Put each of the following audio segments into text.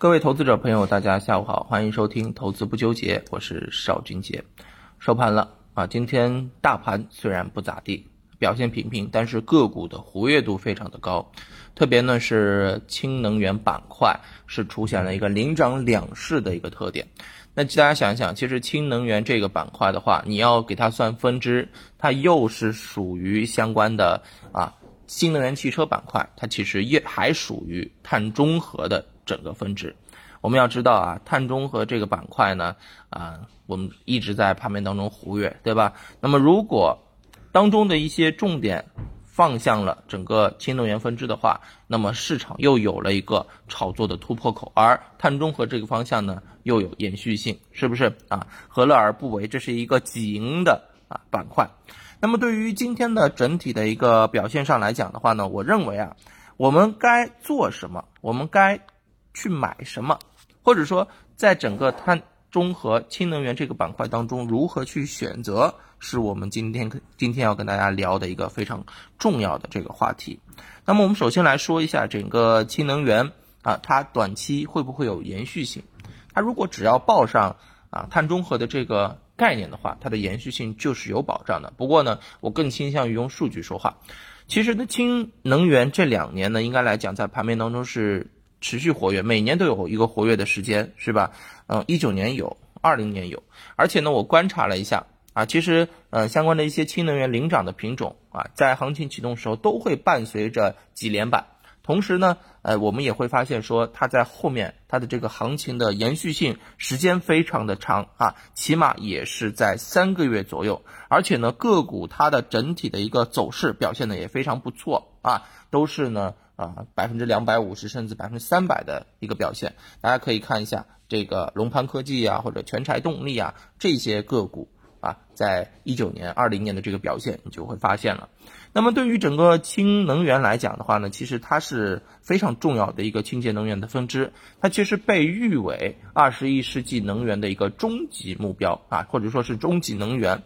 各位投资者朋友，大家下午好，欢迎收听《投资不纠结》，我是邵军杰。收盘了啊，今天大盘虽然不咋地，表现平平，但是个股的活跃度非常的高，特别呢是氢能源板块是出现了一个领涨两市的一个特点。那大家想一想，其实氢能源这个板块的话，你要给它算分支，它又是属于相关的啊新能源汽车板块，它其实也还属于碳中和的。整个分支，我们要知道啊，碳中和这个板块呢，啊，我们一直在盘面当中活跃，对吧？那么如果当中的一些重点放向了整个氢能源分支的话，那么市场又有了一个炒作的突破口，而碳中和这个方向呢，又有延续性，是不是啊？何乐而不为？这是一个几赢的啊板块。那么对于今天的整体的一个表现上来讲的话呢，我认为啊，我们该做什么？我们该去买什么，或者说在整个碳中和氢能源这个板块当中，如何去选择，是我们今天今天要跟大家聊的一个非常重要的这个话题。那么我们首先来说一下整个氢能源啊，它短期会不会有延续性？它如果只要报上啊碳中和的这个概念的话，它的延续性就是有保障的。不过呢，我更倾向于用数据说话。其实呢，氢能源这两年呢，应该来讲在盘面当中是。持续活跃，每年都有一个活跃的时间，是吧？嗯，一九年有，二零年有，而且呢，我观察了一下啊，其实呃，相关的一些氢能源领涨的品种啊，在行情启动时候都会伴随着几连板，同时呢，呃，我们也会发现说它在后面它的这个行情的延续性时间非常的长啊，起码也是在三个月左右，而且呢，个股它的整体的一个走势表现的也非常不错啊，都是呢。啊，百分之两百五十甚至百分之三百的一个表现，大家可以看一下这个龙蟠科技啊，或者全柴动力啊这些个股啊，在一九年、二零年的这个表现，你就会发现了。那么对于整个氢能源来讲的话呢，其实它是非常重要的一个清洁能源的分支，它其实被誉为二十一世纪能源的一个终极目标啊，或者说是终极能源。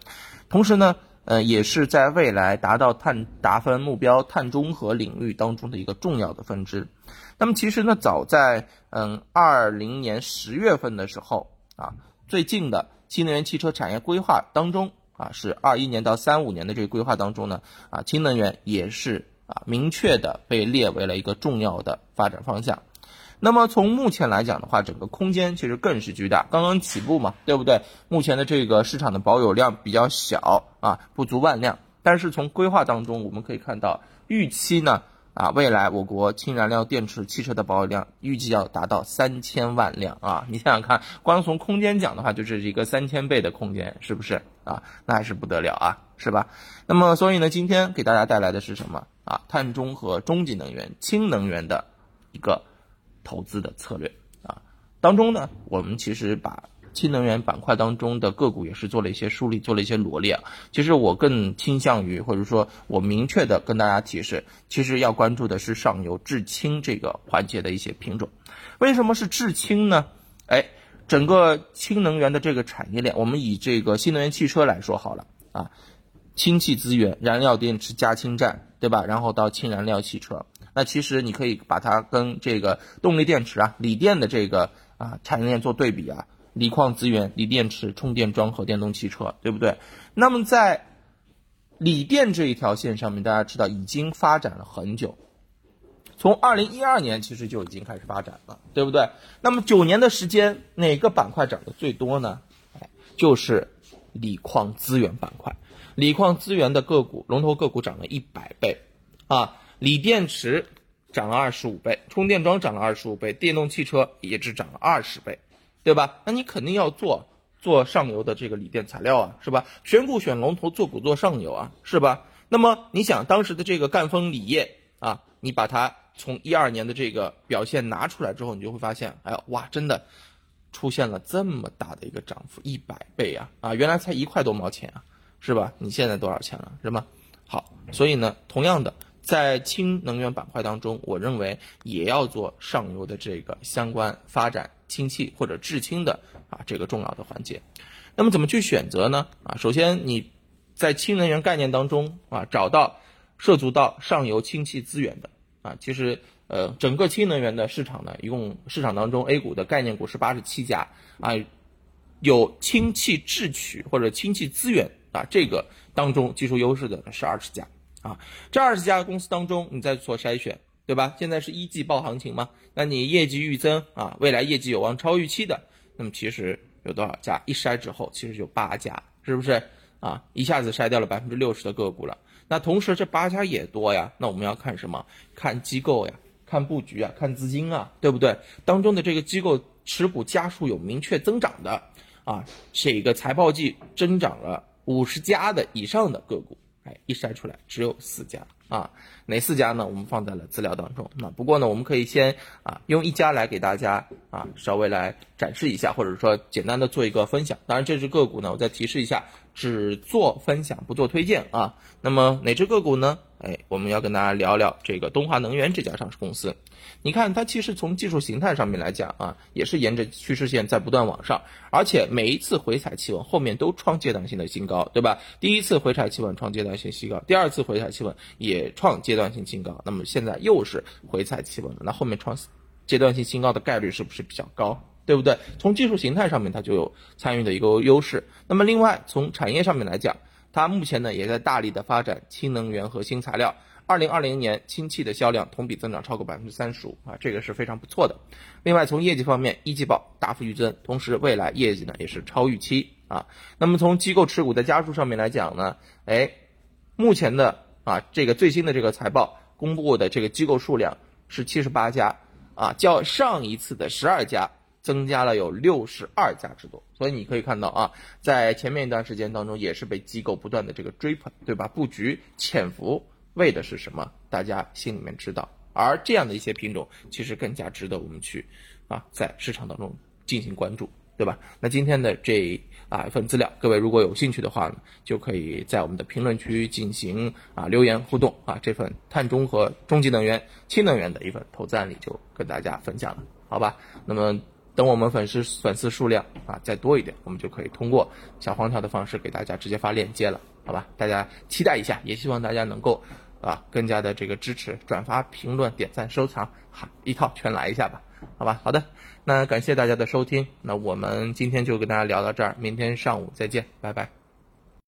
同时呢。呃，也是在未来达到碳达峰目标、碳中和领域当中的一个重要的分支。那么，其实呢，早在嗯二零年十月份的时候啊，最近的新能源汽车产业规划当中啊，是二一年到三五年的这个规划当中呢啊，氢能源也是啊明确的被列为了一个重要的发展方向。那么从目前来讲的话，整个空间其实更是巨大，刚刚起步嘛，对不对？目前的这个市场的保有量比较小啊，不足万辆。但是从规划当中我们可以看到，预期呢啊，未来我国氢燃料电池汽车的保有量预计要达到三千万辆啊！你想想看，光从空间讲的话，就是一个三千倍的空间，是不是啊？那还是不得了啊，是吧？那么所以呢，今天给大家带来的是什么啊？碳中和、中级能源、氢能源的一个。投资的策略啊，当中呢，我们其实把氢能源板块当中的个股也是做了一些梳理，做了一些罗列啊。其实我更倾向于，或者说我明确的跟大家提示，其实要关注的是上游制氢这个环节的一些品种。为什么是制氢呢？哎，整个氢能源的这个产业链，我们以这个新能源汽车来说好了啊，氢气资源、燃料电池加氢站，对吧？然后到氢燃料汽车。那其实你可以把它跟这个动力电池啊、锂电的这个啊产业链做对比啊，锂矿资源、锂电池、充电桩和电动汽车，对不对？那么在锂电这一条线上面，大家知道已经发展了很久，从二零一二年其实就已经开始发展了，对不对？那么九年的时间，哪个板块涨得最多呢？哎，就是锂矿资源板块，锂矿资源的个股龙头个股涨了一百倍啊。锂电池涨了二十五倍，充电桩涨了二十五倍，电动汽车也只涨了二十倍，对吧？那你肯定要做做上游的这个锂电材料啊，是吧？选股选龙头，做股做上游啊，是吧？那么你想当时的这个赣锋锂业啊，你把它从一二年的这个表现拿出来之后，你就会发现，哎呀，哇，真的出现了这么大的一个涨幅，一百倍啊！啊，原来才一块多毛钱啊，是吧？你现在多少钱了，是吗？好，所以呢，同样的。在氢能源板块当中，我认为也要做上游的这个相关发展氢气或者制氢的啊这个重要的环节。那么怎么去选择呢？啊，首先你在氢能源概念当中啊找到涉足到上游氢气资源的啊，其实呃，整个氢能源的市场呢，一共市场当中 A 股的概念股是八十七家啊，有氢气制取或者氢气资源啊这个当中技术优势的是二十家啊，这二十家公司当中你在做筛选，对吧？现在是一季报行情嘛，那你业绩预增啊，未来业绩有望超预期的，那么其实有多少家？一筛之后，其实就八家，是不是啊？一下子筛掉了百分之六十的个股了。那同时这八家也多呀，那我们要看什么？看机构呀。看布局啊，看资金啊，对不对？当中的这个机构持股家数有明确增长的啊，这个财报季增长了五十家的以上的个股，哎，一筛出来只有四家啊，哪四家呢？我们放在了资料当中。那不过呢，我们可以先啊用一家来给大家啊稍微来展示一下，或者说简单的做一个分享。当然这只个股呢，我再提示一下，只做分享不做推荐啊。那么哪只个股呢？哎，我们要跟大家聊聊这个东华能源这家上市公司。你看，它其实从技术形态上面来讲啊，也是沿着趋势线在不断往上，而且每一次回踩企稳后面都创阶段性的新高，对吧？第一次回踩企稳创阶段性新高，第二次回踩企稳也创阶段性新高，那么现在又是回踩企稳了，那后面创阶段性新高的概率是不是比较高？对不对？从技术形态上面它就有参与的一个优势。那么另外从产业上面来讲。它目前呢也在大力的发展氢能源和新材料。二零二零年氢气的销量同比增长超过百分之三十五啊，这个是非常不错的。另外从业绩方面，一季报大幅预增，同时未来业绩呢也是超预期啊。那么从机构持股的家数上面来讲呢，哎，目前的啊这个最新的这个财报公布的这个机构数量是七十八家啊，较上一次的十二家。增加了有六十二家之多，所以你可以看到啊，在前面一段时间当中，也是被机构不断的这个追捧，对吧？布局潜伏为的是什么？大家心里面知道。而这样的一些品种，其实更加值得我们去啊，在市场当中进行关注，对吧？那今天的这啊一份资料，各位如果有兴趣的话呢，就可以在我们的评论区进行啊留言互动啊。这份碳中和、中级能源、氢能源的一份投资案例就跟大家分享了，好吧？那么。等我们粉丝粉丝数量啊再多一点，我们就可以通过小黄条的方式给大家直接发链接了，好吧？大家期待一下，也希望大家能够啊更加的这个支持，转发、评论、点赞、收藏，哈，一套全来一下吧，好吧？好的，那感谢大家的收听，那我们今天就跟大家聊到这儿，明天上午再见，拜拜。